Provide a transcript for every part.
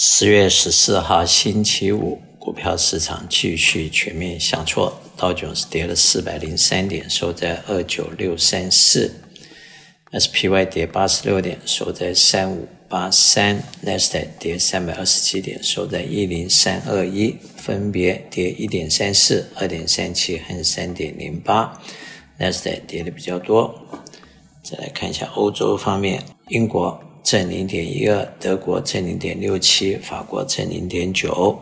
十月十四号星期五，股票市场继续全面下挫，道琼斯跌了四百零三点，收在二九六三四；SPY 跌八十六点，收在三五八三；Nasdaq 跌三百二十七点，收在一零三二一，分别跌一点三四、二点三七和三点零八，Nasdaq 跌的比较多。再来看一下欧洲方面，英国。正零点一二，德国正零点六七，法国正零点九。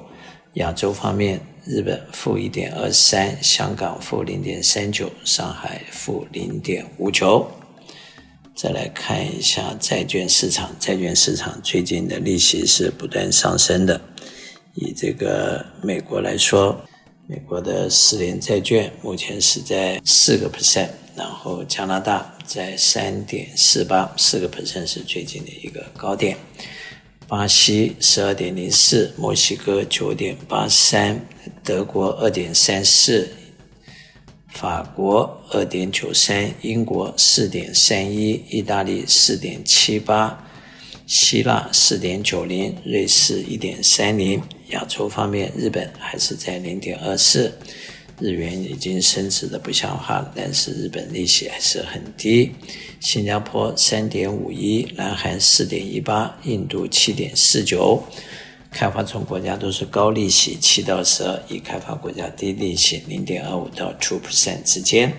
亚洲方面，日本负一点二三，香港负零点三九，上海负零点五九。再来看一下债券市场，债券市场最近的利息是不断上升的。以这个美国来说，美国的十年债券目前是在四个 percent。然后加拿大在三点四八，四个 percent 是最近的一个高点。巴西十二点零四，墨西哥九点八三，德国二点三四，法国二点九三，英国四点三一，意大利四点七八，希腊四点九零，瑞士一点三零。亚洲方面，日本还是在零点二四。日元已经升值的不像话了，但是日本利息还是很低。新加坡三点五一，南韩四点一八，印度七点四九。开发中国家都是高利息七到十二，已开发国家低利息零点二五到 two percent 之间。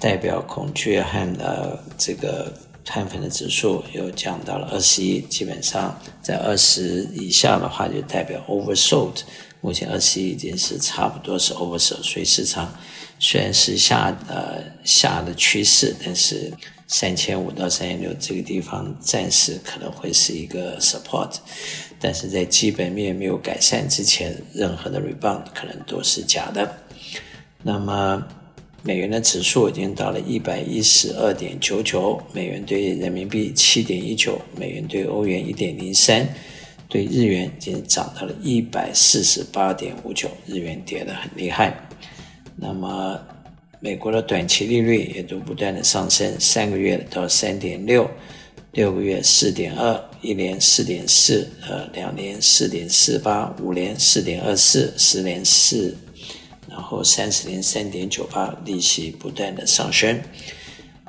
代表恐惧和呃这个碳粉的指数又降到了二十一，基本上在二十以下的话就代表 oversold。目前二十一已经是差不多是 oversold，所以市场虽然是下呃下的趋势，但是三千五到三千六这个地方暂时可能会是一个 support，但是在基本面没有改善之前，任何的 rebound 可能都是假的。那么美元的指数已经到了一百一十二点九九，美元兑人民币七点一九，美元兑欧元一点零三。对日元已经涨到了一百四十八点五九，日元跌得很厉害。那么，美国的短期利率也都不断的上升，三个月到三点六，六个月四点二，一年四点四，呃，两年四点四八，五年四点二四，十年四，然后三十年三点九八，利息不断的上升。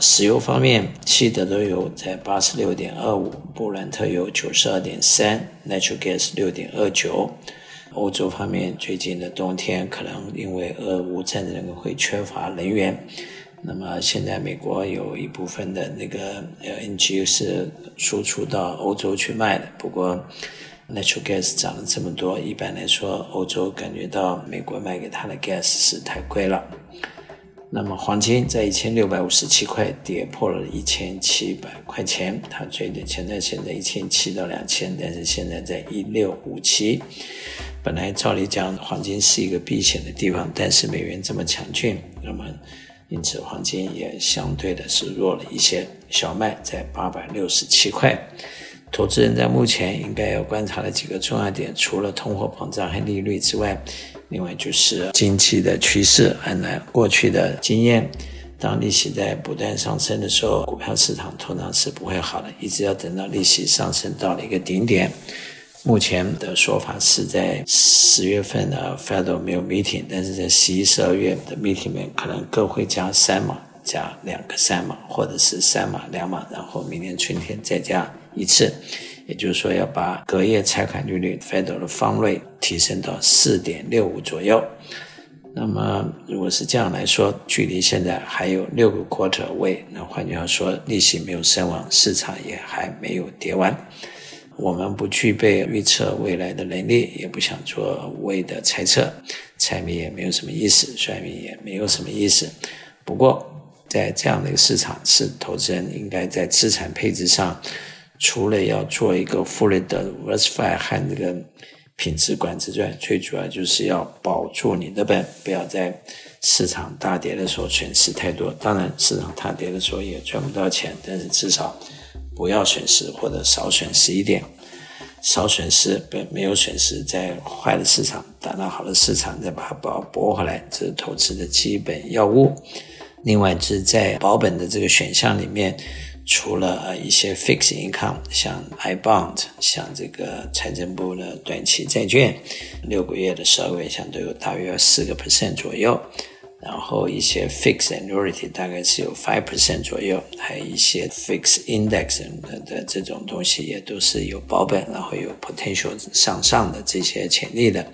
石油方面，西德州油在八十六点二五，布兰特油九十二点三，Natural Gas 六点二九。欧洲方面，最近的冬天可能因为俄乌战争会缺乏能源，那么现在美国有一部分的那个 LNG 是输出到欧洲去卖的。不过 Natural Gas 涨了这么多，一般来说，欧洲感觉到美国卖给他的 gas 是太贵了。那么黄金在一千六百五十七块跌破了一千七百块钱，它最低现在现在一千七到两千，但是现在在一六五七。本来照理讲黄金是一个避险的地方，但是美元这么强劲，那么因此黄金也相对的是弱了一些。小麦在八百六十七块。投资人在目前应该要观察的几个重要点，除了通货膨胀和利率之外。另外就是经济的趋势，按照过去的经验，当利息在不断上升的时候，股票市场通常是不会好的，一直要等到利息上升到了一个顶点。目前的说法是在十月份的 Fed 没有 meeting，但是在十一、十二月的 meeting 里面可能各会加三码，加两个三码，或者是三码两码，然后明年春天再加一次。也就是说，要把隔夜拆款利率 Fed 的 Fund Rate 提升到四点六五左右。那么，如果是这样来说，距离现在还有六个 Quarter 位，那换句话说，利息没有升完，市场也还没有跌完。我们不具备预测未来的能力，也不想做无谓的猜测，猜谜也没有什么意思，算命也没有什么意思。不过，在这样的一个市场，是投资人应该在资产配置上。除了要做一个 fully diversified 和那个品质管制之外，最主要就是要保住你的本，不要在市场大跌的时候损失太多。当然，市场大跌的时候也赚不到钱，但是至少不要损失或者少损失一点，少损失不没有损失，在坏的市场打到好的市场再把它保博回来，这是投资的基本要务。另外，就是在保本的这个选项里面。除了一些 fixed income，像 I bond，像这个财政部的短期债券，六个月的、十二个月，像都有大约四个 percent 左右。然后一些 fixed annuity 大概是有 five percent 左右，还有一些 fixed index 的的这种东西也都是有保本，然后有 potential 向上的这些潜力的，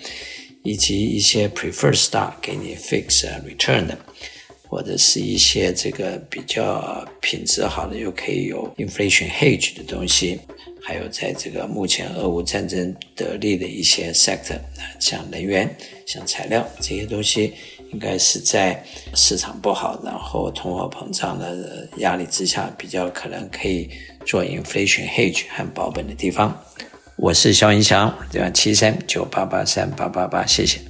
以及一些 preferred stock 给你 fixed return 的。或者是一些这个比较品质好的，又可以有 inflation hedge 的东西，还有在这个目前俄乌战争得利的一些 sector，像能源、像材料这些东西，应该是在市场不好，然后通货膨胀的压力之下，比较可能可以做 inflation hedge 和保本的地方。我是肖云祥，对吧？七三九八八三八八八，谢谢。